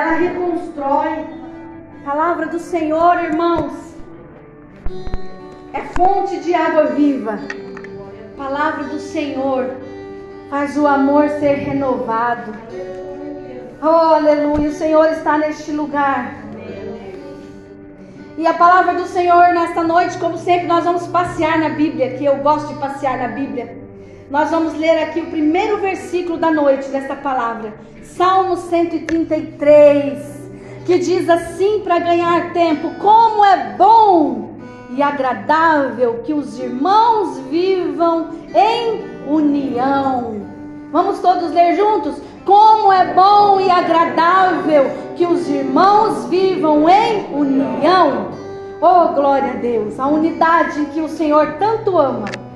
ela reconstrói. Palavra do Senhor, irmãos, é fonte de água viva. Palavra do Senhor faz o amor ser renovado. Oh, aleluia, o Senhor está neste lugar. E a palavra do Senhor nesta noite, como sempre, nós vamos passear na Bíblia, que eu gosto de passear na Bíblia. Nós vamos ler aqui o primeiro versículo da noite desta palavra, Salmo 133, que diz assim para ganhar tempo: Como é bom e agradável que os irmãos vivam em união. Vamos todos ler juntos? Como é bom e agradável que os irmãos vivam em união. Oh, glória a Deus, a unidade que o Senhor tanto ama.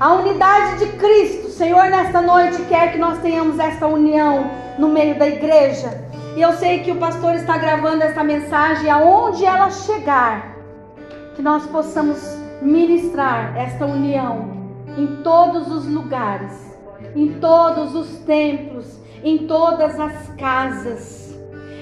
A unidade de Cristo, Senhor, nesta noite quer que nós tenhamos esta união no meio da igreja. E eu sei que o pastor está gravando essa mensagem aonde ela chegar, que nós possamos ministrar esta união em todos os lugares, em todos os templos, em todas as casas,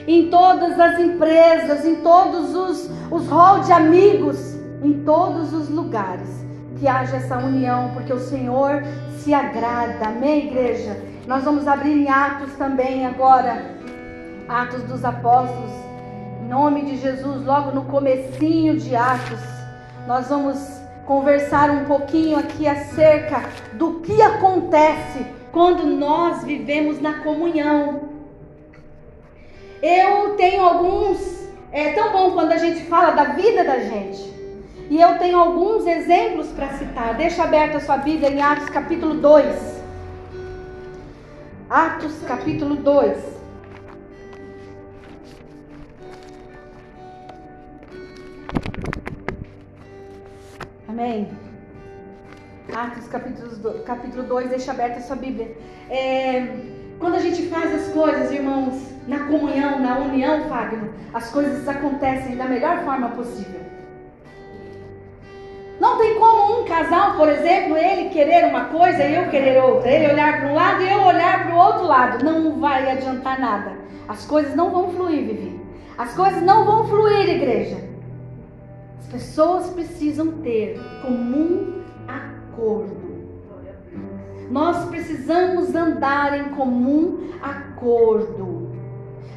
em todas as empresas, em todos os, os hall de amigos, em todos os lugares que haja essa união, porque o Senhor se agrada. Amém, igreja? Nós vamos abrir em Atos também agora. Atos dos Apóstolos. Em nome de Jesus, logo no comecinho de Atos, nós vamos conversar um pouquinho aqui acerca do que acontece quando nós vivemos na comunhão. Eu tenho alguns. É tão bom quando a gente fala da vida da gente. E eu tenho alguns exemplos para citar. Deixa aberta a sua Bíblia em Atos capítulo 2. Atos capítulo 2. Amém. Atos capítulo, capítulo 2, deixa aberta a sua Bíblia. É, quando a gente faz as coisas, irmãos, na comunhão, na união, Fagner, as coisas acontecem da melhor forma possível. Não tem como um casal, por exemplo, ele querer uma coisa e eu querer outra. Ele olhar para um lado e eu olhar para o outro lado. Não vai adiantar nada. As coisas não vão fluir, Vivi. As coisas não vão fluir, igreja. As pessoas precisam ter comum acordo. Nós precisamos andar em comum acordo.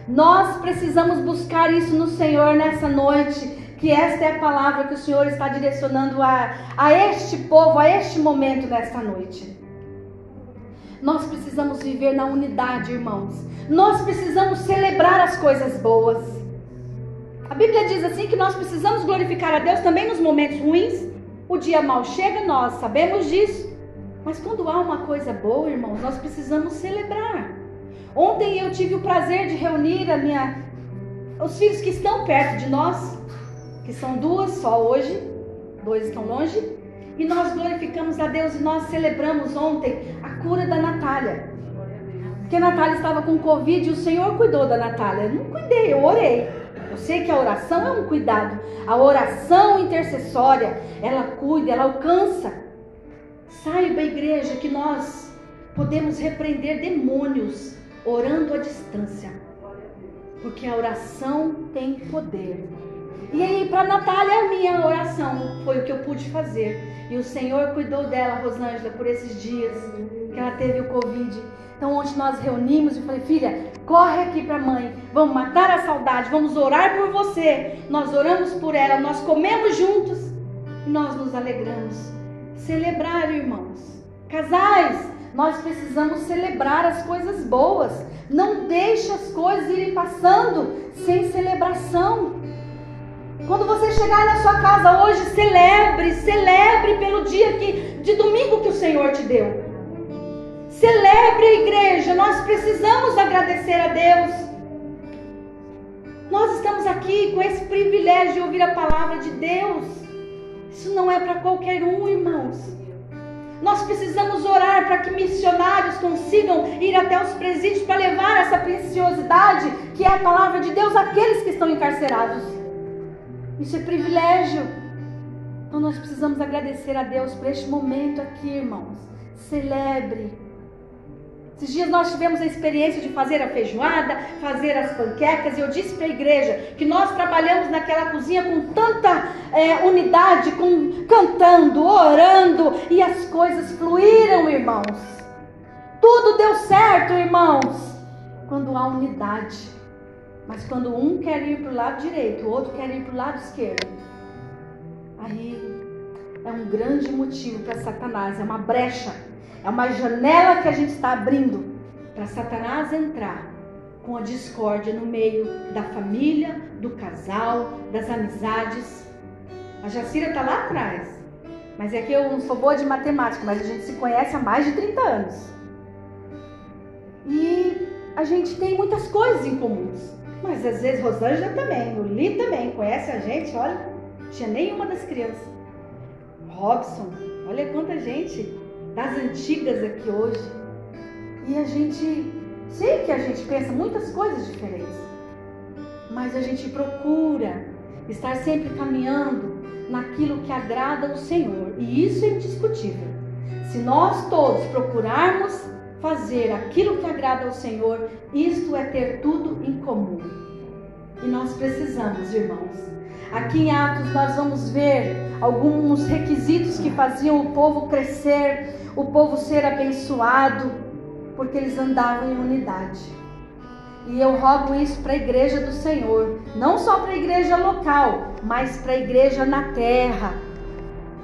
Nós precisamos buscar isso no Senhor nessa noite que esta é a palavra que o Senhor está direcionando a, a este povo, a este momento nesta noite. Nós precisamos viver na unidade, irmãos. Nós precisamos celebrar as coisas boas. A Bíblia diz assim que nós precisamos glorificar a Deus também nos momentos ruins. O dia mal chega, nós sabemos disso. Mas quando há uma coisa boa, irmãos, nós precisamos celebrar. Ontem eu tive o prazer de reunir a minha, os filhos que estão perto de nós que são duas só hoje, dois estão longe, e nós glorificamos a Deus e nós celebramos ontem a cura da Natália. Porque a Natália estava com Covid e o Senhor cuidou da Natália. Eu não cuidei, eu orei. Eu sei que a oração é um cuidado. A oração intercessória, ela cuida, ela alcança. Saiba, igreja, que nós podemos repreender demônios orando à distância. Porque a oração tem poder. E aí, para Natália, a minha oração foi o que eu pude fazer. E o Senhor cuidou dela, Rosângela, por esses dias que ela teve o Covid. Então, ontem nós reunimos e falei, filha, corre aqui para a mãe, vamos matar a saudade, vamos orar por você. Nós oramos por ela, nós comemos juntos e nós nos alegramos. Celebrar, irmãos. Casais, nós precisamos celebrar as coisas boas. Não deixe as coisas irem passando sem celebração. Quando você chegar na sua casa hoje, celebre, celebre pelo dia que, de domingo que o Senhor te deu. Celebre a igreja, nós precisamos agradecer a Deus. Nós estamos aqui com esse privilégio de ouvir a palavra de Deus. Isso não é para qualquer um, irmãos. Nós precisamos orar para que missionários consigam ir até os presídios para levar essa preciosidade que é a palavra de Deus àqueles que estão encarcerados. Isso é privilégio. Então nós precisamos agradecer a Deus por este momento aqui, irmãos. Celebre. Esses dias nós tivemos a experiência de fazer a feijoada, fazer as panquecas, e eu disse para a igreja que nós trabalhamos naquela cozinha com tanta é, unidade, com, cantando, orando, e as coisas fluíram, irmãos. Tudo deu certo, irmãos, quando há unidade. Mas quando um quer ir para o lado direito, o outro quer ir para o lado esquerdo, aí é um grande motivo para Satanás, é uma brecha é uma janela que a gente está abrindo para Satanás entrar com a discórdia no meio da família, do casal, das amizades. A Jacira está lá atrás. Mas é que eu não sou boa de matemática, mas a gente se conhece há mais de 30 anos. E a gente tem muitas coisas em comuns. Mas às vezes Rosângela também, o Li também conhece a gente, olha, tinha nenhuma das crianças. Robson, olha quanta gente das antigas aqui hoje. E a gente, sei que a gente pensa muitas coisas diferentes, mas a gente procura estar sempre caminhando naquilo que agrada o Senhor, e isso é indiscutível. Se nós todos procurarmos fazer aquilo que agrada ao Senhor, isto é ter tudo em comum. E nós precisamos, irmãos. Aqui em Atos nós vamos ver alguns requisitos que faziam o povo crescer, o povo ser abençoado, porque eles andavam em unidade. E eu rogo isso para a igreja do Senhor, não só para a igreja local, mas para a igreja na terra,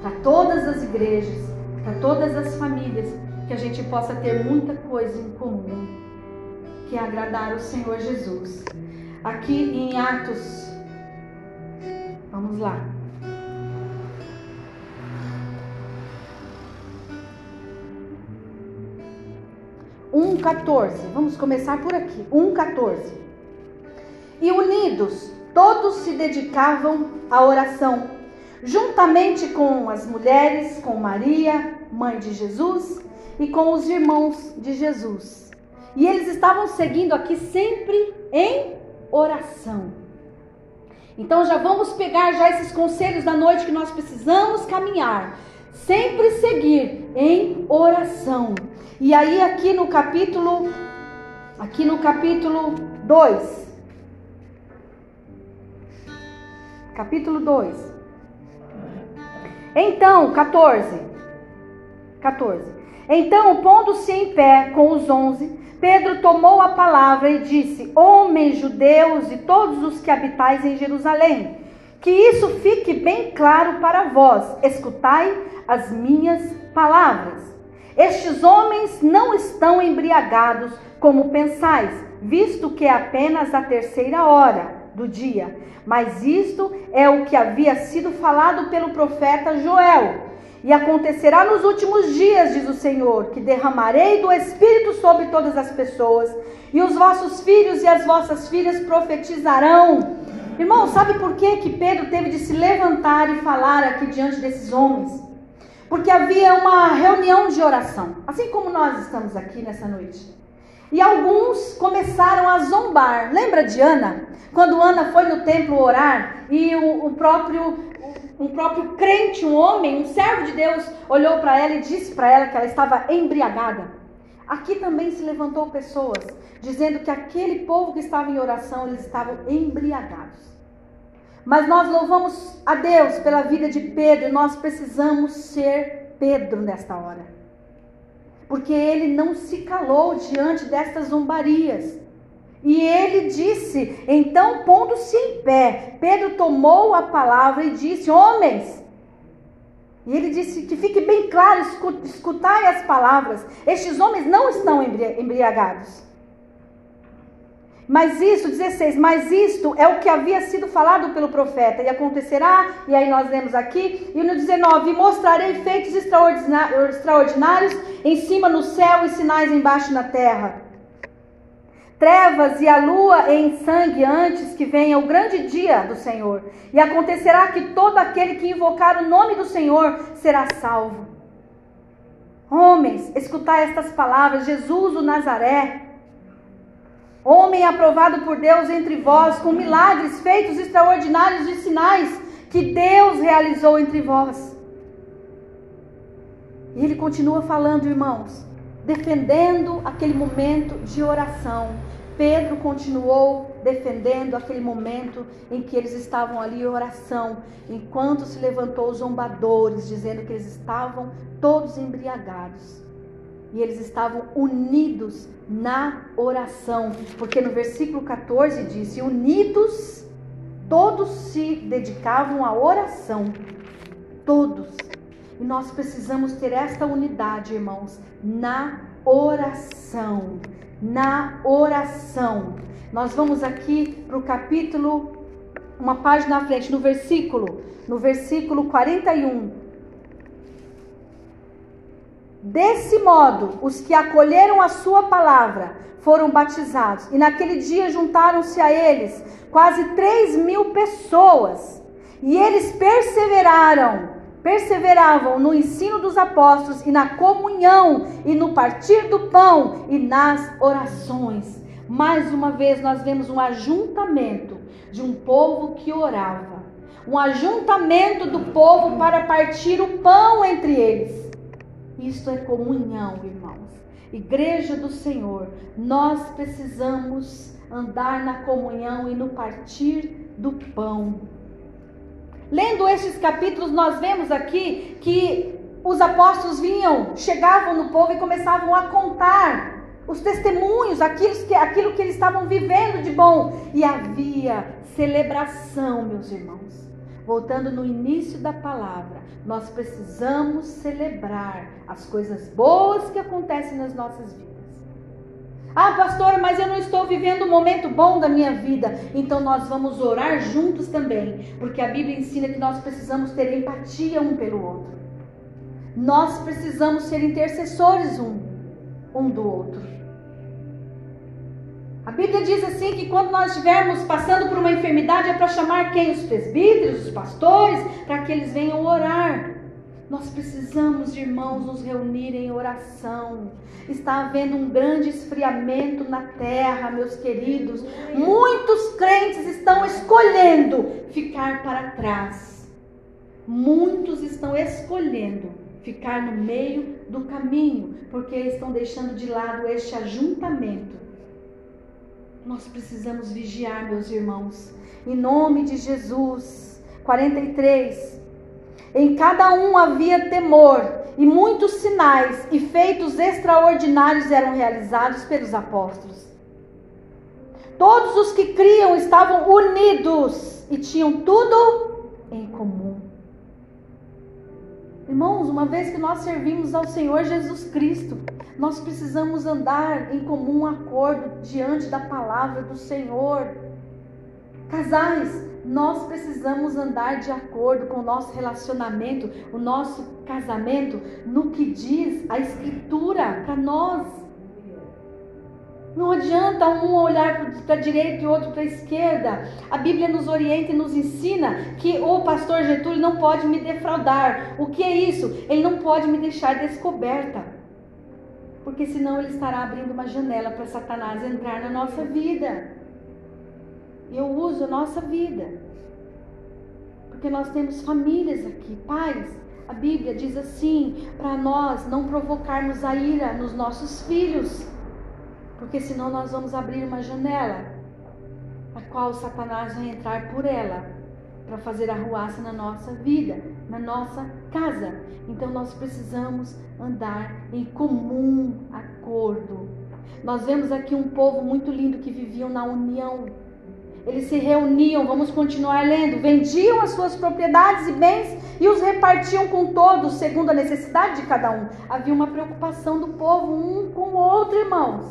para todas as igrejas, para todas as famílias, que a gente possa ter muita coisa em comum, que é agradar o Senhor Jesus. Aqui em Atos, vamos lá. 1,14. Vamos começar por aqui. 1,14. E unidos, todos se dedicavam à oração, juntamente com as mulheres, com Maria, mãe de Jesus, e com os irmãos de Jesus. E eles estavam seguindo aqui sempre em oração. Então já vamos pegar já esses conselhos da noite que nós precisamos caminhar. Sempre seguir em oração. E aí aqui no capítulo aqui no capítulo 2 Capítulo 2 Então, 14 14 Então, pondo-se em pé com os onze, Pedro tomou a palavra e disse: Homens judeus e todos os que habitais em Jerusalém, que isso fique bem claro para vós, escutai as minhas palavras. Estes homens não estão embriagados como pensais, visto que é apenas a terceira hora do dia. Mas isto é o que havia sido falado pelo profeta Joel. E acontecerá nos últimos dias, diz o Senhor, que derramarei do Espírito sobre todas as pessoas, e os vossos filhos e as vossas filhas profetizarão. Irmão, sabe por que, que Pedro teve de se levantar e falar aqui diante desses homens? porque havia uma reunião de oração, assim como nós estamos aqui nessa noite. E alguns começaram a zombar. Lembra de Ana? Quando Ana foi no templo orar e o, o próprio um próprio crente, um homem, um servo de Deus, olhou para ela e disse para ela que ela estava embriagada. Aqui também se levantou pessoas dizendo que aquele povo que estava em oração, eles estavam embriagados. Mas nós louvamos a Deus pela vida de Pedro, nós precisamos ser Pedro nesta hora. Porque ele não se calou diante destas zombarias. E ele disse, então pondo-se em pé, Pedro tomou a palavra e disse: Homens, e ele disse que fique bem claro, escutai as palavras. Estes homens não estão embriagados. Mas isso, 16, mas isto é o que havia sido falado pelo profeta, e acontecerá, e aí nós lemos aqui, e no 19, mostrarei feitos extraordinários em cima no céu e sinais embaixo na terra. Trevas e a lua em sangue antes que venha o grande dia do Senhor. E acontecerá que todo aquele que invocar o nome do Senhor será salvo. Homens, escutai estas palavras: Jesus o Nazaré homem aprovado por Deus entre vós, com milagres feitos extraordinários e sinais que Deus realizou entre vós. E ele continua falando, irmãos. Defendendo aquele momento de oração. Pedro continuou defendendo aquele momento em que eles estavam ali em oração, enquanto se levantou os zombadores, dizendo que eles estavam todos embriagados. E eles estavam unidos na oração, porque no versículo 14 diz: Unidos, todos se dedicavam à oração. Todos. E nós precisamos ter esta unidade, irmãos, na oração na oração. Nós vamos aqui para o capítulo, uma página à frente, no versículo, no versículo 41. Desse modo, os que acolheram a sua palavra foram batizados, e naquele dia juntaram-se a eles quase três mil pessoas, e eles perseveraram perseveravam no ensino dos apóstolos e na comunhão e no partir do pão e nas orações. Mais uma vez nós vemos um ajuntamento de um povo que orava, um ajuntamento do povo para partir o pão entre eles. Isto é comunhão, irmãos. Igreja do Senhor, nós precisamos andar na comunhão e no partir do pão. Lendo estes capítulos, nós vemos aqui que os apóstolos vinham, chegavam no povo e começavam a contar os testemunhos, aquilo que, aquilo que eles estavam vivendo de bom. E havia celebração, meus irmãos. Voltando no início da palavra, nós precisamos celebrar as coisas boas que acontecem nas nossas vidas. Ah, pastor, mas eu não estou vivendo um momento bom da minha vida. Então nós vamos orar juntos também, porque a Bíblia ensina que nós precisamos ter empatia um pelo outro. Nós precisamos ser intercessores um, um do outro. A Bíblia diz assim que quando nós estivermos passando por uma enfermidade é para chamar quem? Os presbíteros, os pastores, para que eles venham orar. Nós precisamos, irmãos, nos reunir em oração. Está havendo um grande esfriamento na terra, meus queridos. Muitos crentes estão escolhendo ficar para trás. Muitos estão escolhendo ficar no meio do caminho, porque estão deixando de lado este ajuntamento. Nós precisamos vigiar, meus irmãos. Em nome de Jesus. 43 em cada um havia temor, e muitos sinais e feitos extraordinários eram realizados pelos apóstolos. Todos os que criam estavam unidos e tinham tudo em comum. Irmãos, uma vez que nós servimos ao Senhor Jesus Cristo, nós precisamos andar em comum acordo diante da palavra do Senhor. Casais, nós precisamos andar de acordo com o nosso relacionamento, o nosso casamento, no que diz a Escritura para nós. Não adianta um olhar para a direita e outro para a esquerda. A Bíblia nos orienta e nos ensina que o pastor Getúlio não pode me defraudar. O que é isso? Ele não pode me deixar descoberta. Porque senão ele estará abrindo uma janela para Satanás entrar na nossa vida eu uso a nossa vida. Porque nós temos famílias aqui, pais. A Bíblia diz assim, para nós não provocarmos a ira nos nossos filhos, porque senão nós vamos abrir uma janela, a qual Satanás vai entrar por ela, para fazer arruaça na nossa vida, na nossa casa. Então nós precisamos andar em comum acordo. Nós vemos aqui um povo muito lindo que viviam na união eles se reuniam, vamos continuar lendo, vendiam as suas propriedades e bens e os repartiam com todos, segundo a necessidade de cada um. Havia uma preocupação do povo um com o outro, irmãos.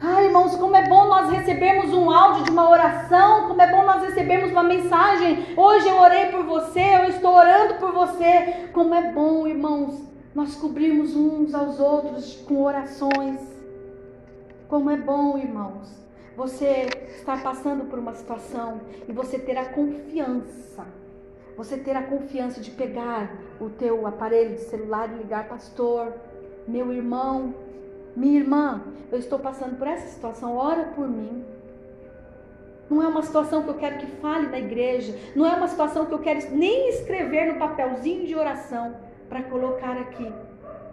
Ah, irmãos, como é bom nós recebermos um áudio de uma oração, como é bom nós recebermos uma mensagem. Hoje eu orei por você, eu estou orando por você. Como é bom, irmãos, nós cobrirmos uns aos outros com orações. Como é bom, irmãos você está passando por uma situação e você ter a confiança, você ter a confiança de pegar o teu aparelho de celular e ligar, pastor, meu irmão, minha irmã, eu estou passando por essa situação, ora por mim. Não é uma situação que eu quero que fale na igreja, não é uma situação que eu quero nem escrever no papelzinho de oração para colocar aqui.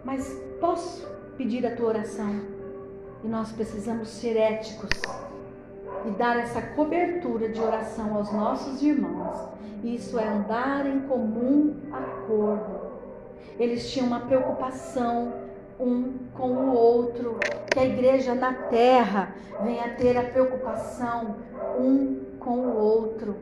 Mas posso pedir a tua oração? E nós precisamos ser éticos e dar essa cobertura de oração aos nossos irmãos. Isso é andar em comum acordo. Eles tinham uma preocupação um com o outro, que a igreja na terra venha ter a preocupação um com o outro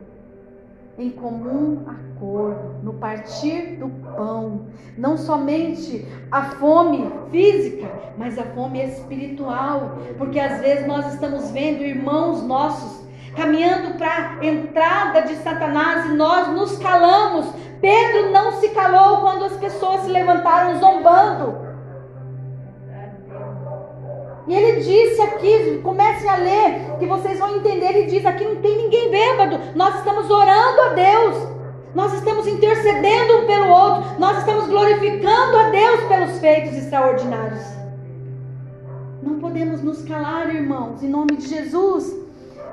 em comum acordo, no partir do pão, não somente a fome física, mas a fome espiritual, porque às vezes nós estamos vendo irmãos nossos caminhando para a entrada de Satanás e nós nos calamos. Pedro não se calou quando as pessoas se levantaram zombando. E ele disse aqui, comecem a ler, que vocês vão entender. Ele diz: aqui não tem ninguém bêbado, nós estamos orando a Deus, nós estamos intercedendo um pelo outro, nós estamos glorificando a Deus pelos feitos extraordinários. Não podemos nos calar, irmãos, em nome de Jesus.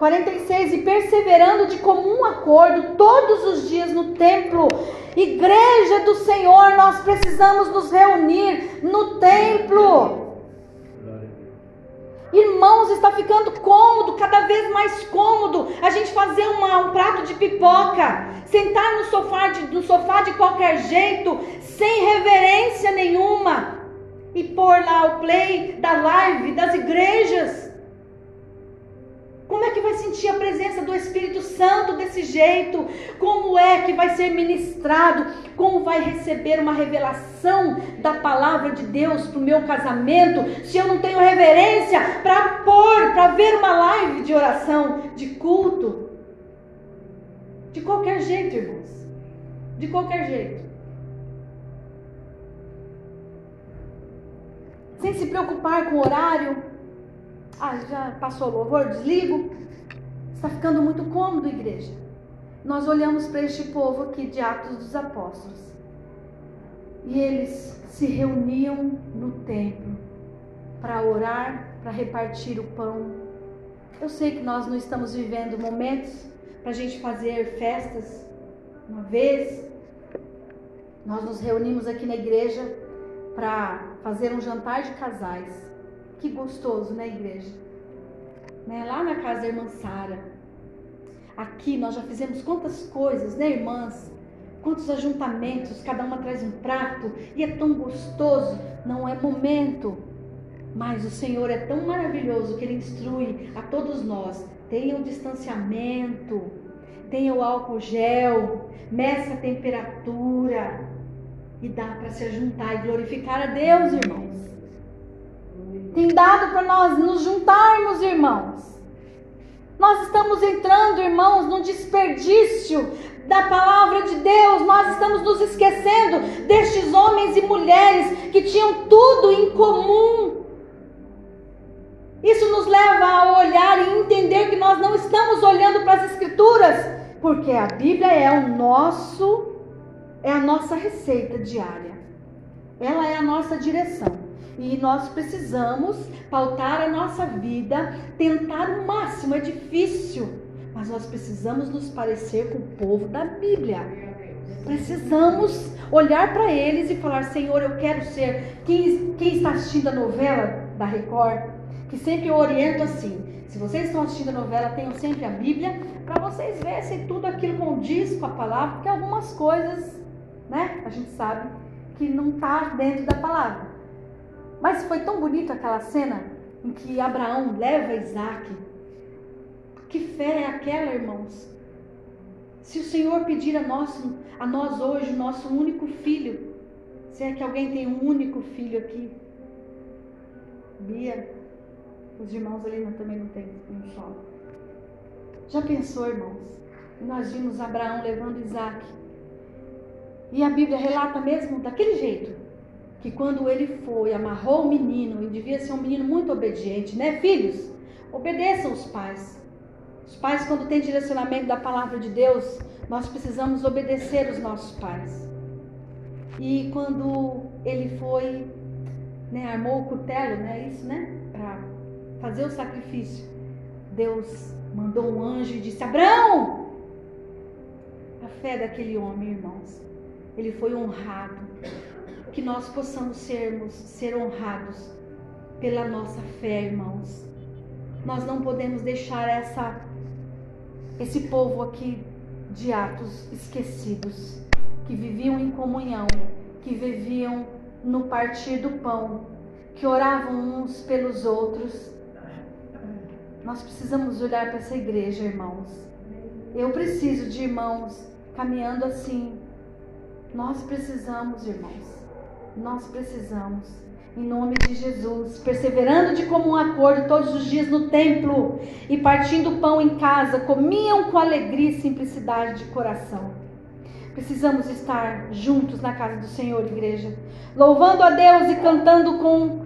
46 e perseverando de comum acordo todos os dias no templo, igreja do Senhor, nós precisamos nos reunir no templo. Irmãos, está ficando cômodo, cada vez mais cômodo, a gente fazer uma, um prato de pipoca, sentar no sofá, de, no sofá de qualquer jeito, sem reverência nenhuma, e pôr lá o play da live das igrejas. Como é que vai sentir a presença do Espírito Santo desse jeito? Como é que vai ser ministrado? Como vai receber uma revelação da palavra de Deus para o meu casamento? Se eu não tenho reverência para pôr, para ver uma live de oração, de culto? De qualquer jeito, irmãos. De qualquer jeito. Sem se preocupar com o horário, ah, já passou o louvor, desligo. Está ficando muito cômodo, igreja. Nós olhamos para este povo aqui de Atos dos Apóstolos. E eles se reuniam no templo para orar, para repartir o pão. Eu sei que nós não estamos vivendo momentos para a gente fazer festas. Uma vez, nós nos reunimos aqui na igreja para fazer um jantar de casais. Que gostoso, né, igreja? Né? Lá na casa da irmã Sara. Aqui nós já fizemos quantas coisas, né, irmãs? Quantos ajuntamentos, cada uma traz um prato e é tão gostoso. Não é momento, mas o Senhor é tão maravilhoso que Ele instrui a todos nós. Tenha o distanciamento, tenha o álcool gel, meça a temperatura e dá para se juntar e glorificar a Deus, irmãos tem dado para nós nos juntarmos, irmãos. Nós estamos entrando, irmãos, no desperdício da palavra de Deus. Nós estamos nos esquecendo destes homens e mulheres que tinham tudo em comum. Isso nos leva a olhar e entender que nós não estamos olhando para as escrituras, porque a Bíblia é o nosso é a nossa receita diária. Ela é a nossa direção. E nós precisamos pautar a nossa vida, tentar o máximo. É difícil, mas nós precisamos nos parecer com o povo da Bíblia. Precisamos olhar para eles e falar: Senhor, eu quero ser. Quem, quem está assistindo a novela da Record, que sempre eu oriento assim: se vocês estão assistindo a novela, tenham sempre a Bíblia, para vocês verem se tudo aquilo condiz com a palavra, porque algumas coisas, né, a gente sabe que não está dentro da palavra. Mas foi tão bonito aquela cena em que Abraão leva Isaac. Que fé é aquela, irmãos? Se o Senhor pedir a nós, a nós hoje o nosso único filho, se é que alguém tem um único filho aqui, Bia, os irmãos ali não, também não tem um só. Já pensou, irmãos? Nós vimos Abraão levando Isaac. E a Bíblia relata mesmo daquele jeito que quando ele foi, amarrou o menino, e devia ser um menino muito obediente, né, filhos? Obedeçam os pais. Os pais, quando têm direcionamento da palavra de Deus, nós precisamos obedecer os nossos pais. E quando ele foi, né, armou o cutelo, né, isso, né, para fazer o sacrifício, Deus mandou um anjo e disse: Abraão! A fé daquele homem, irmãos, ele foi honrado que nós possamos sermos, ser honrados pela nossa fé, irmãos. Nós não podemos deixar essa, esse povo aqui de Atos esquecidos, que viviam em comunhão, que viviam no partir do pão, que oravam uns pelos outros. Nós precisamos olhar para essa igreja, irmãos. Eu preciso de irmãos caminhando assim. Nós precisamos, irmãos. Nós precisamos em nome de Jesus, perseverando de comum acordo todos os dias no templo e partindo pão em casa, comiam com alegria e simplicidade de coração. Precisamos estar juntos na casa do Senhor, igreja, louvando a Deus e cantando com,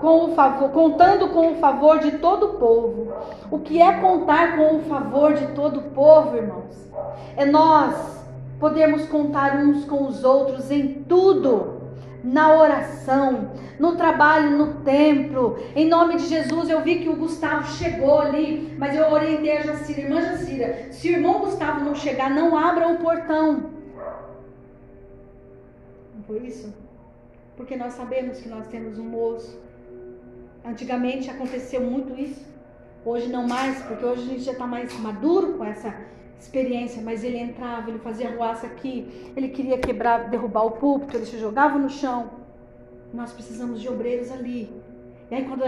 com o favor, contando com o favor de todo o povo. O que é contar com o favor de todo o povo, irmãos? É nós podermos contar uns com os outros em tudo na oração, no trabalho no templo. Em nome de Jesus, eu vi que o Gustavo chegou ali, mas eu orientei a Jacira, irmã Jacira, se o irmão Gustavo não chegar, não abra o portão. Não foi isso? Porque nós sabemos que nós temos um moço. Antigamente aconteceu muito isso. Hoje não mais, porque hoje a gente já está mais maduro com essa experiência, mas ele entrava, ele fazia ruaça aqui, ele queria quebrar, derrubar o púlpito, ele se jogava no chão. Nós precisamos de obreiros ali. E aí quando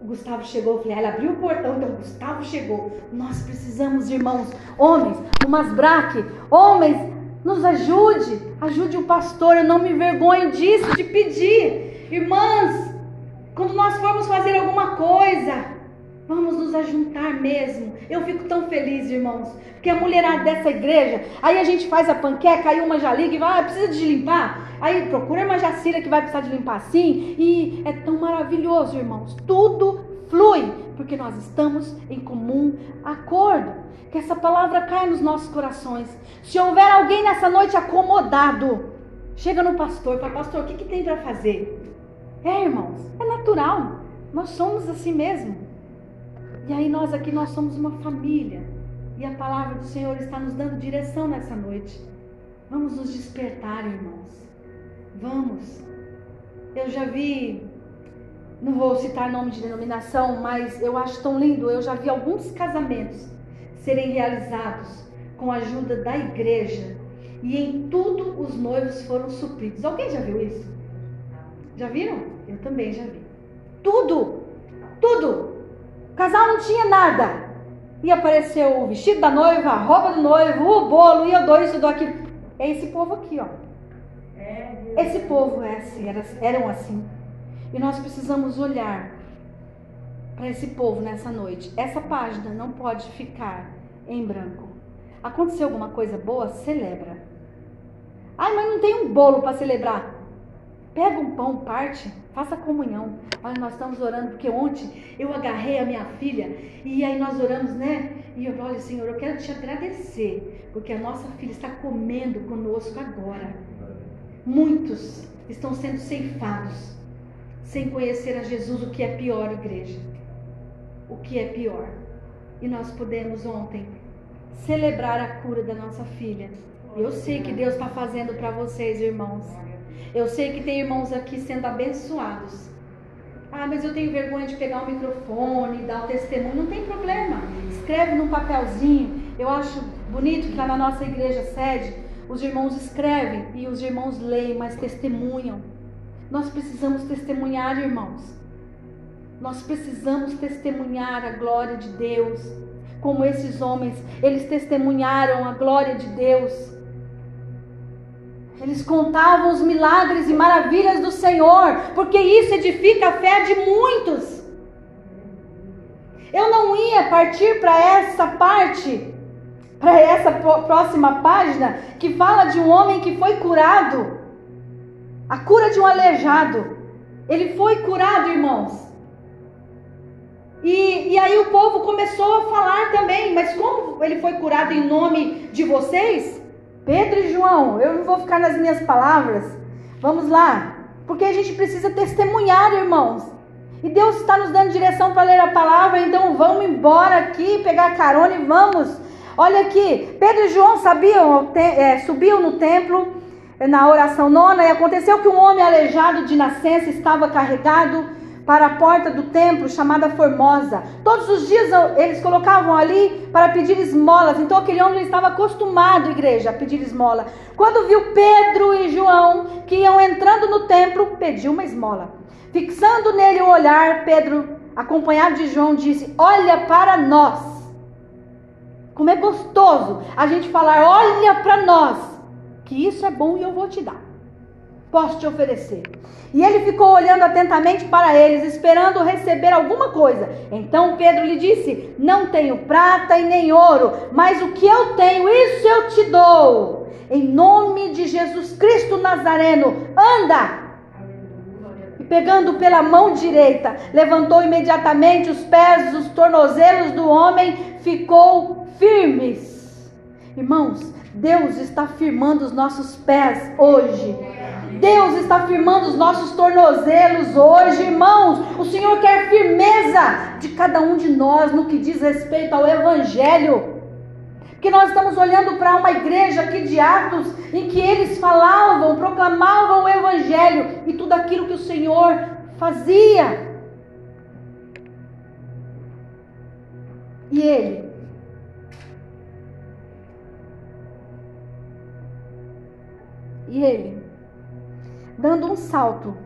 o Gustavo chegou, eu falei, ah, ele abriu o portão, então o Gustavo chegou. Nós precisamos, irmãos, homens, umas braque, homens, nos ajude, ajude o pastor, eu não me envergonho disso, de pedir. Irmãs, quando nós formos fazer alguma coisa, Vamos nos ajuntar mesmo. Eu fico tão feliz, irmãos. Porque a mulherada dessa igreja, aí a gente faz a panqueca, aí uma já liga e vai, ah, precisa de limpar. Aí procura uma jacira que vai precisar de limpar sim. E é tão maravilhoso, irmãos. Tudo flui, porque nós estamos em comum acordo. Que essa palavra caia nos nossos corações. Se houver alguém nessa noite acomodado, chega no pastor e fala, pastor, o que, que tem para fazer? É, irmãos, é natural. Nós somos assim mesmo. E aí nós aqui nós somos uma família. E a palavra do Senhor está nos dando direção nessa noite. Vamos nos despertar, irmãos. Vamos. Eu já vi, não vou citar nome de denominação, mas eu acho tão lindo. Eu já vi alguns casamentos serem realizados com a ajuda da igreja. E em tudo os noivos foram supridos. Alguém já viu isso? Já viram? Eu também já vi. Tudo, tudo casal não tinha nada. E apareceu o vestido da noiva, a roupa do noivo, o bolo, e eu dou isso, dou aquilo. É esse povo aqui, ó. Esse povo é assim, eram assim. E nós precisamos olhar para esse povo nessa noite. Essa página não pode ficar em branco. Aconteceu alguma coisa boa? Celebra. Ai, mas não tem um bolo para celebrar. Pega um pão, parte, faça comunhão. Olha, nós estamos orando porque ontem eu agarrei a minha filha e aí nós oramos, né? E eu olha, Senhor, eu quero te agradecer porque a nossa filha está comendo conosco agora. Muitos estão sendo ceifados sem conhecer a Jesus, o que é pior, igreja. O que é pior. E nós podemos ontem celebrar a cura da nossa filha. Eu sei que Deus está fazendo para vocês, irmãos. Eu sei que tem irmãos aqui sendo abençoados. Ah, mas eu tenho vergonha de pegar o microfone, dar o testemunho. Não tem problema. Escreve num papelzinho. Eu acho bonito que lá na nossa igreja sede, os irmãos escrevem e os irmãos leem, mas testemunham. Nós precisamos testemunhar, irmãos. Nós precisamos testemunhar a glória de Deus. Como esses homens, eles testemunharam a glória de Deus. Eles contavam os milagres e maravilhas do Senhor, porque isso edifica a fé de muitos. Eu não ia partir para essa parte, para essa próxima página, que fala de um homem que foi curado a cura de um aleijado. Ele foi curado, irmãos. E, e aí o povo começou a falar também, mas como ele foi curado em nome de vocês? Pedro e João, eu não vou ficar nas minhas palavras. Vamos lá. Porque a gente precisa testemunhar, irmãos. E Deus está nos dando direção para ler a palavra, então vamos embora aqui, pegar carona e vamos. Olha aqui, Pedro e João sabiam, é, subiam no templo, na oração nona, e aconteceu que um homem aleijado de nascença estava carregado para a porta do templo chamada Formosa. Todos os dias eles colocavam ali para pedir esmolas. Então aquele homem estava acostumado, igreja, a pedir esmola. Quando viu Pedro e João que iam entrando no templo, pediu uma esmola. Fixando nele o olhar, Pedro, acompanhado de João, disse: Olha para nós. Como é gostoso a gente falar: Olha para nós, que isso é bom e eu vou te dar. Posso te oferecer. E ele ficou olhando atentamente para eles, esperando receber alguma coisa. Então Pedro lhe disse: Não tenho prata e nem ouro, mas o que eu tenho, isso eu te dou. Em nome de Jesus Cristo Nazareno, anda! E pegando pela mão direita, levantou imediatamente os pés, os tornozelos do homem, ficou firmes. Irmãos, Deus está firmando os nossos pés hoje. Deus está firmando os nossos tornozelos hoje, irmãos. O Senhor quer firmeza de cada um de nós no que diz respeito ao Evangelho. Porque nós estamos olhando para uma igreja aqui de Atos em que eles falavam, proclamavam o Evangelho e tudo aquilo que o Senhor fazia. E ele E ele dando um salto,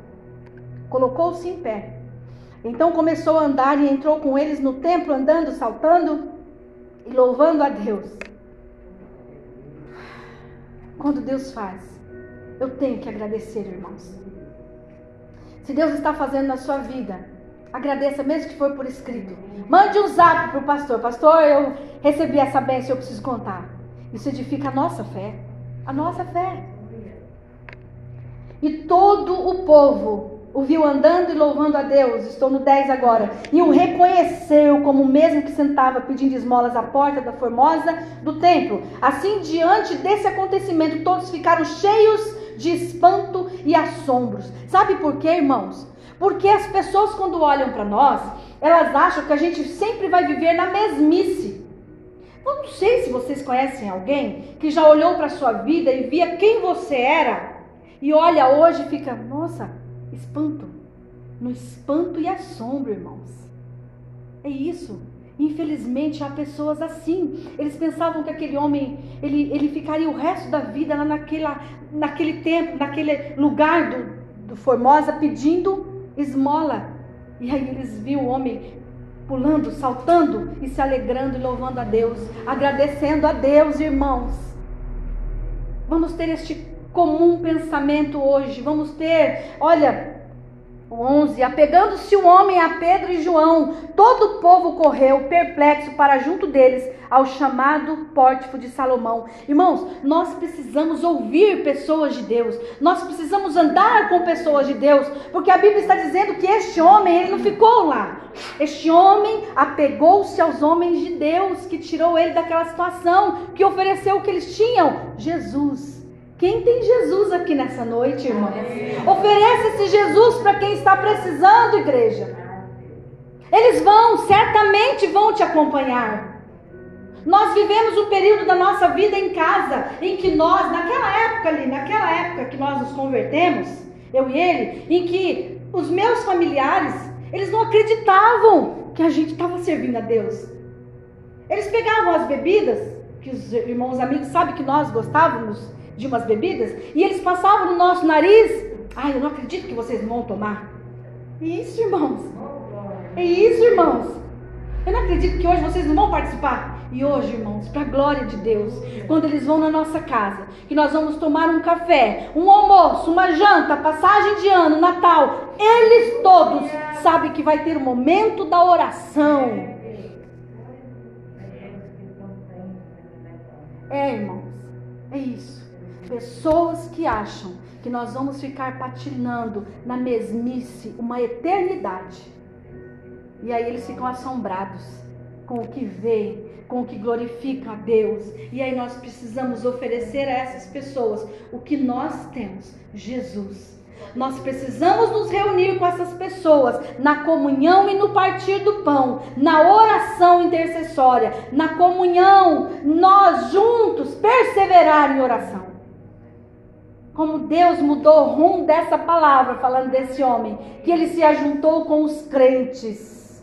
colocou-se em pé. Então começou a andar e entrou com eles no templo, andando, saltando e louvando a Deus. Quando Deus faz, eu tenho que agradecer, irmãos. Se Deus está fazendo na sua vida, agradeça, mesmo que for por escrito. Mande um zap para o pastor: Pastor, eu recebi essa bênção, eu preciso contar. Isso edifica a nossa fé. A nossa fé. E todo o povo o viu andando e louvando a Deus. Estou no 10 agora. E o reconheceu como o mesmo que sentava pedindo esmolas à porta da formosa do templo. Assim, diante desse acontecimento, todos ficaram cheios de espanto e assombros. Sabe por quê, irmãos? Porque as pessoas, quando olham para nós, elas acham que a gente sempre vai viver na mesmice. Eu não sei se vocês conhecem alguém que já olhou para sua vida e via quem você era e olha hoje fica, nossa, espanto. No espanto e assombro, irmãos. É isso. Infelizmente há pessoas assim. Eles pensavam que aquele homem ele, ele ficaria o resto da vida lá naquela, naquele tempo, naquele lugar do, do Formosa pedindo esmola. E aí eles viam o homem pulando, saltando e se alegrando e louvando a Deus, agradecendo a Deus, irmãos. Vamos ter este comum pensamento hoje. Vamos ter, olha, o 11: Apegando-se o homem a Pedro e João, todo o povo correu perplexo para junto deles ao chamado pórtico de Salomão. Irmãos, nós precisamos ouvir pessoas de Deus, nós precisamos andar com pessoas de Deus, porque a Bíblia está dizendo que este homem, ele não ficou lá. Este homem apegou-se aos homens de Deus, que tirou ele daquela situação, que ofereceu o que eles tinham: Jesus. Quem tem Jesus aqui nessa noite, irmãos? Oferece esse Jesus para quem está precisando, igreja. Eles vão, certamente vão te acompanhar. Nós vivemos um período da nossa vida em casa em que nós, naquela época ali, naquela época que nós nos convertemos, eu e ele, em que os meus familiares, eles não acreditavam que a gente estava servindo a Deus. Eles pegavam as bebidas, que os irmãos amigos sabem que nós gostávamos de umas bebidas e eles passavam no nosso nariz. Ai, eu não acredito que vocês vão tomar. Isso, irmãos. É isso, irmãos. Eu não acredito que hoje vocês não vão participar. E hoje, irmãos, para a glória de Deus, quando eles vão na nossa casa, que nós vamos tomar um café, um almoço, uma janta, passagem de ano, Natal, eles todos sabem que vai ter o momento da oração. É, irmãos, é isso. Pessoas que acham que nós vamos ficar patinando na mesmice uma eternidade. E aí eles ficam assombrados com o que veem, com o que glorifica a Deus. E aí nós precisamos oferecer a essas pessoas o que nós temos: Jesus. Nós precisamos nos reunir com essas pessoas na comunhão e no partir do pão, na oração intercessória, na comunhão, nós juntos perseverar em oração. Como Deus mudou o rumo dessa palavra, falando desse homem, que ele se ajuntou com os crentes.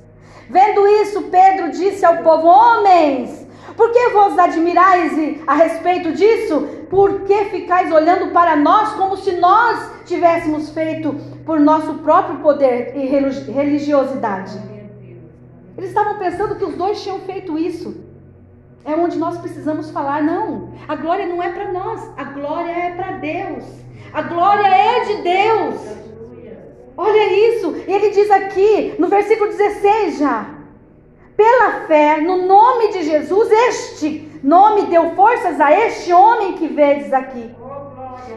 Vendo isso, Pedro disse ao povo: Homens, por que vos admirais a respeito disso? Por que ficais olhando para nós como se nós tivéssemos feito por nosso próprio poder e religiosidade? Eles estavam pensando que os dois tinham feito isso. É onde nós precisamos falar, não. A glória não é para nós, a glória é para Deus. A glória é de Deus. Olha isso. Ele diz aqui no versículo 16 já. Pela fé no nome de Jesus, este nome deu forças a este homem que vedes aqui.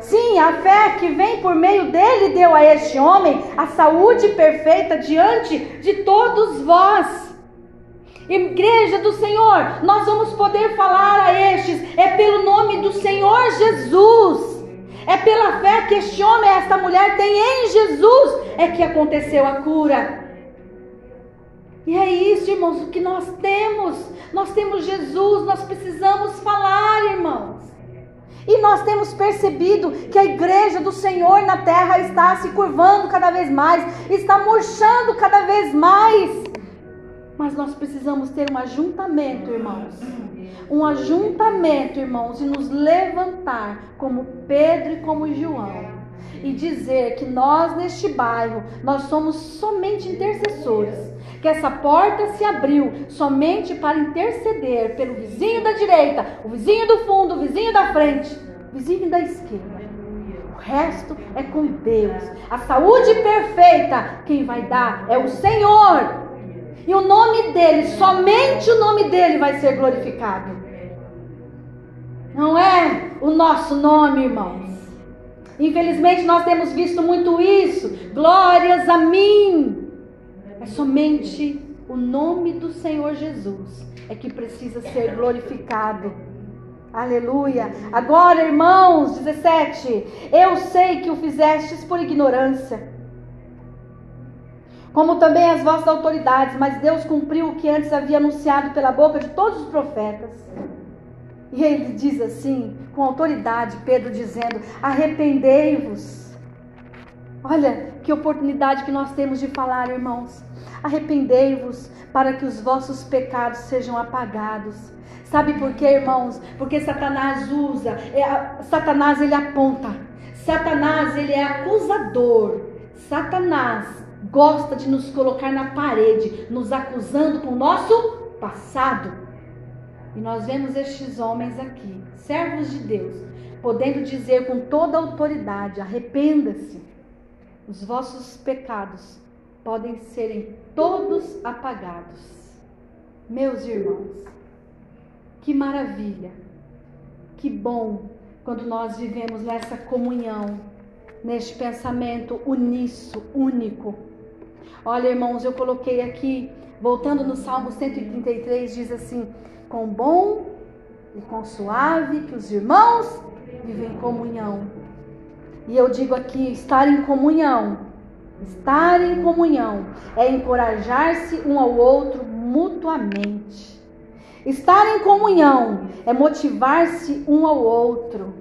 Sim, a fé que vem por meio dele deu a este homem a saúde perfeita diante de todos vós. Igreja do Senhor, nós vamos poder falar a estes, é pelo nome do Senhor Jesus. É pela fé que este homem esta mulher têm em Jesus é que aconteceu a cura. E é isso, irmãos, o que nós temos. Nós temos Jesus, nós precisamos falar, irmãos. E nós temos percebido que a igreja do Senhor na terra está se curvando cada vez mais, está murchando cada vez mais. Mas nós precisamos ter um ajuntamento, irmãos. Um ajuntamento, irmãos, e nos levantar como Pedro e como João. E dizer que nós neste bairro, nós somos somente intercessores. Que essa porta se abriu somente para interceder pelo vizinho da direita, o vizinho do fundo, o vizinho da frente, o vizinho da esquerda. O resto é com Deus. A saúde perfeita, quem vai dar é o Senhor. E o nome dele, somente o nome dele vai ser glorificado. Não é o nosso nome, irmãos. Infelizmente nós temos visto muito isso. Glórias a mim. É somente o nome do Senhor Jesus é que precisa ser glorificado. Aleluia. Agora, irmãos, 17. Eu sei que o fizestes por ignorância como também as vossas autoridades, mas Deus cumpriu o que antes havia anunciado pela boca de todos os profetas. E ele diz assim, com autoridade, Pedro dizendo: arrependei-vos. Olha que oportunidade que nós temos de falar, irmãos. Arrependei-vos para que os vossos pecados sejam apagados. Sabe por quê, irmãos? Porque Satanás usa, é, Satanás ele aponta, Satanás ele é acusador. Satanás gosta de nos colocar na parede, nos acusando com o nosso passado. E nós vemos estes homens aqui, servos de Deus, podendo dizer com toda autoridade: arrependa-se, os vossos pecados podem serem todos apagados. Meus irmãos, que maravilha, que bom quando nós vivemos nessa comunhão, neste pensamento uníssono, único Olha, irmãos, eu coloquei aqui, voltando no Salmo 133, diz assim: com bom e com suave que os irmãos vivem em comunhão. E eu digo aqui: estar em comunhão. Estar em comunhão é encorajar-se um ao outro mutuamente. Estar em comunhão é motivar-se um ao outro.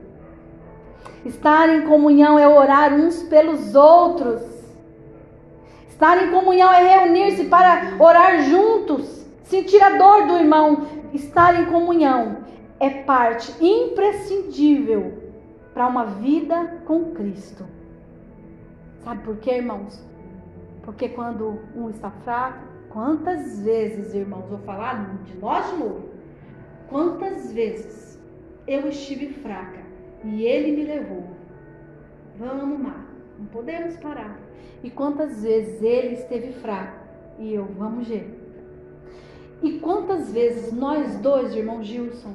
Estar em comunhão é orar uns pelos outros. Estar em comunhão é reunir-se para orar juntos, sentir a dor do irmão. Estar em comunhão é parte imprescindível para uma vida com Cristo. Sabe por quê, irmãos? Porque quando um está fraco, quantas vezes, irmãos, vou falar de nós de novo. Quantas vezes eu estive fraca e ele me levou. Vamos lá, não podemos parar. E quantas vezes ele esteve fraco e eu, vamos ver. E quantas vezes nós dois, irmão Gilson,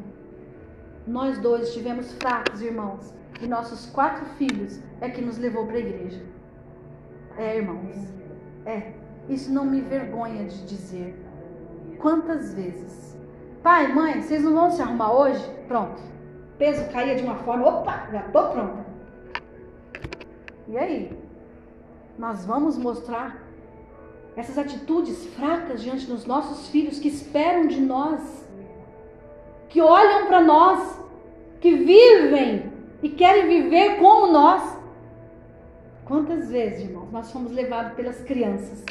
nós dois estivemos fracos, irmãos, e nossos quatro filhos é que nos levou para a igreja. É, irmãos, é. Isso não me vergonha de dizer. Quantas vezes? Pai, mãe, vocês não vão se arrumar hoje? Pronto. Peso caía de uma forma, opa, já tô pronta. E aí? Nós vamos mostrar essas atitudes fracas diante dos nossos filhos que esperam de nós, que olham para nós, que vivem e querem viver como nós. Quantas vezes, irmãos, nós fomos levados pelas crianças?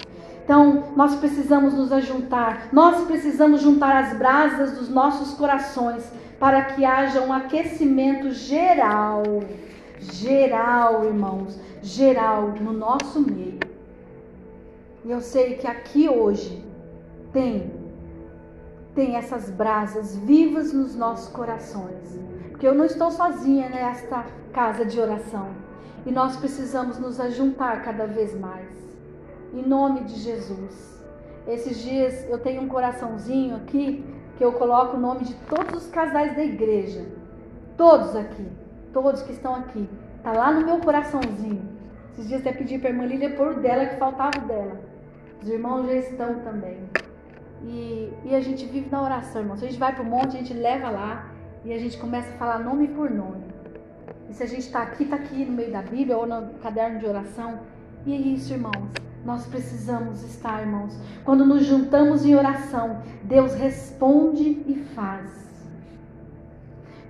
Então, nós precisamos nos ajuntar, nós precisamos juntar as brasas dos nossos corações para que haja um aquecimento geral, geral, irmãos, geral no nosso meio. E eu sei que aqui hoje tem tem essas brasas vivas nos nossos corações. Porque eu não estou sozinha nesta casa de oração. E nós precisamos nos ajuntar cada vez mais. Em nome de Jesus. Esses dias eu tenho um coraçãozinho aqui que eu coloco o nome de todos os casais da igreja. Todos aqui. Todos que estão aqui. Tá lá no meu coraçãozinho. Esses dias até pedi para a irmã Lília por dela que faltava dela. Os irmãos já estão também. E, e a gente vive na oração, irmãos. A gente vai para o monte, a gente leva lá e a gente começa a falar nome por nome. E se a gente está aqui, está aqui no meio da Bíblia ou no caderno de oração. E é isso, irmãos. Nós precisamos estar, irmãos. Quando nos juntamos em oração, Deus responde e faz.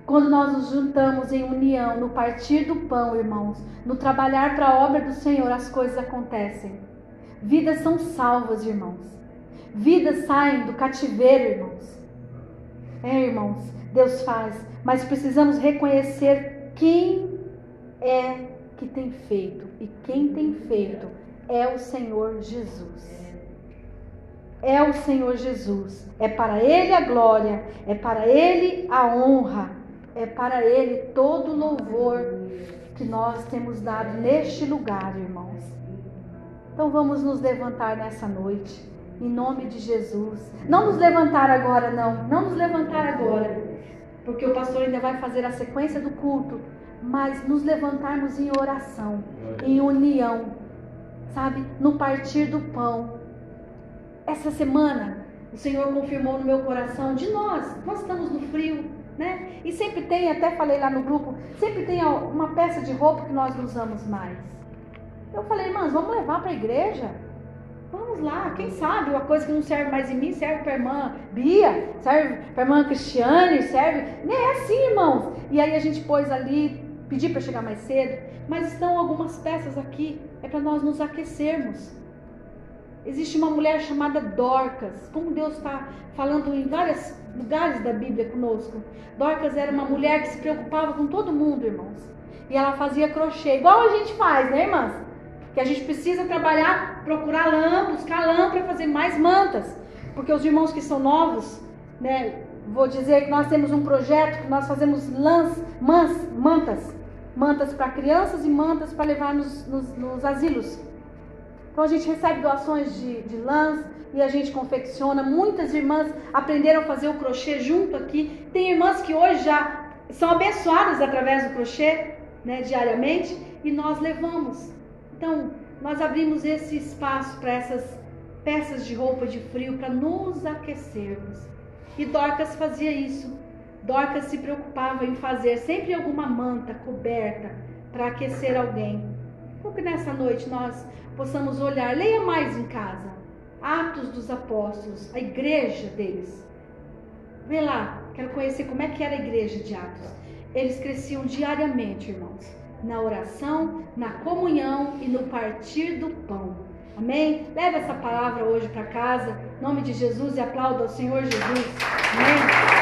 Quando nós nos juntamos em união, no partir do pão, irmãos, no trabalhar para a obra do Senhor, as coisas acontecem. Vidas são salvas, irmãos. Vidas saem do cativeiro, irmãos. É, irmãos, Deus faz, mas precisamos reconhecer quem é que tem feito. E quem tem feito é o Senhor Jesus. É o Senhor Jesus. É para Ele a glória, é para Ele a honra, é para Ele todo o louvor que nós temos dado neste lugar, irmãos. Então vamos nos levantar nessa noite. Em nome de Jesus. Não nos levantar agora, não. Não nos levantar agora. Porque o pastor ainda vai fazer a sequência do culto. Mas nos levantarmos em oração, em união, sabe? No partir do pão. Essa semana, o Senhor confirmou no meu coração de nós. Nós estamos no frio, né? E sempre tem, até falei lá no grupo, sempre tem uma peça de roupa que nós não usamos mais. Eu falei, irmãs, vamos levar para a igreja? Vamos lá, quem sabe uma coisa que não serve mais em mim serve para a irmã Bia, serve para a irmã Cristiane, serve. É assim, irmãos. E aí a gente pôs ali, pedi para chegar mais cedo, mas estão algumas peças aqui, é para nós nos aquecermos. Existe uma mulher chamada Dorcas, como Deus está falando em vários lugares da Bíblia conosco. Dorcas era uma mulher que se preocupava com todo mundo, irmãos. E ela fazia crochê, igual a gente faz, né, irmãs? que a gente precisa trabalhar, procurar lã, buscar lã para fazer mais mantas. Porque os irmãos que são novos, né, vou dizer que nós temos um projeto que nós fazemos lãs, mans, mantas, mantas para crianças e mantas para levar nos, nos, nos, asilos. Então a gente recebe doações de, de lãs e a gente confecciona. Muitas irmãs aprenderam a fazer o crochê junto aqui. Tem irmãs que hoje já são abençoadas através do crochê, né, diariamente, e nós levamos. Então, nós abrimos esse espaço para essas peças de roupa de frio para nos aquecermos. E Dorcas fazia isso. Dorcas se preocupava em fazer sempre alguma manta coberta para aquecer alguém. Então, que nessa noite nós possamos olhar, leia mais em casa, Atos dos Apóstolos, a igreja deles. Vê lá, quero conhecer como é que era a igreja de Atos. Eles cresciam diariamente, irmãos na oração, na comunhão e no partir do pão. Amém? Leve essa palavra hoje para casa, em nome de Jesus, e aplauda ao Senhor Jesus. Amém?